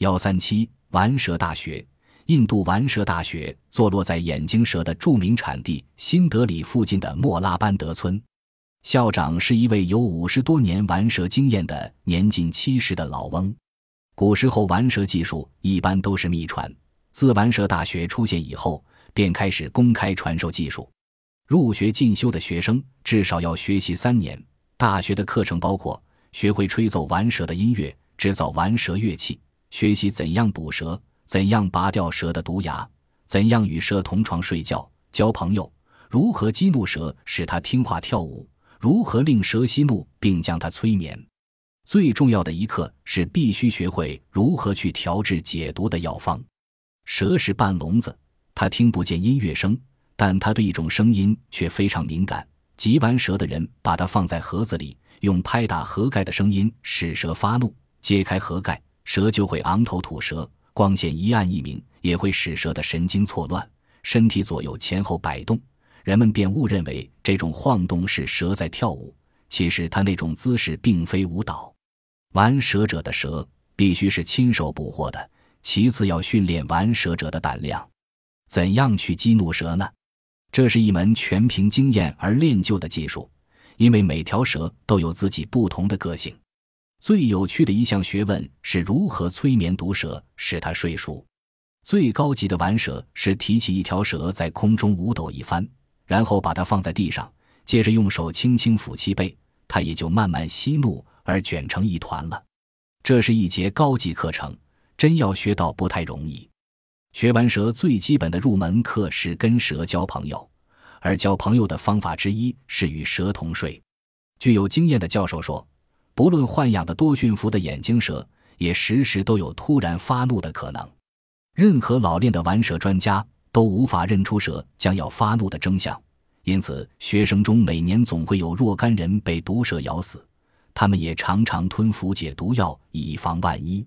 幺三七玩蛇大学，印度玩蛇大学坐落在眼镜蛇的著名产地新德里附近的莫拉班德村，校长是一位有五十多年玩蛇经验的年近七十的老翁。古时候玩蛇技术一般都是秘传，自玩蛇大学出现以后，便开始公开传授技术。入学进修的学生至少要学习三年。大学的课程包括学会吹奏玩蛇的音乐，制造玩蛇乐器，学习怎样捕蛇，怎样拔掉蛇的毒牙，怎样与蛇同床睡觉、交朋友，如何激怒蛇使它听话跳舞，如何令蛇息怒并将它催眠。最重要的一课是必须学会如何去调制解毒的药方。蛇是半聋子，它听不见音乐声。但它对一种声音却非常敏感。急完蛇的人把它放在盒子里，用拍打盒盖的声音使蛇发怒。揭开盒盖，蛇就会昂头吐舌，光线一暗一明，也会使蛇的神经错乱，身体左右前后摆动。人们便误认为这种晃动是蛇在跳舞，其实它那种姿势并非舞蹈。玩蛇者的蛇必须是亲手捕获的。其次要训练玩蛇者的胆量。怎样去激怒蛇呢？这是一门全凭经验而练就的技术，因为每条蛇都有自己不同的个性。最有趣的一项学问是如何催眠毒蛇，使它睡熟。最高级的玩蛇是提起一条蛇在空中舞抖一番，然后把它放在地上，接着用手轻轻抚其背，它也就慢慢息怒而卷成一团了。这是一节高级课程，真要学到不太容易。学完蛇最基本的入门课是跟蛇交朋友，而交朋友的方法之一是与蛇同睡。具有经验的教授说，不论豢养的多驯服的眼睛蛇，也时时都有突然发怒的可能。任何老练的玩蛇专家都无法认出蛇将要发怒的征象，因此学生中每年总会有若干人被毒蛇咬死。他们也常常吞服解毒药，以防万一。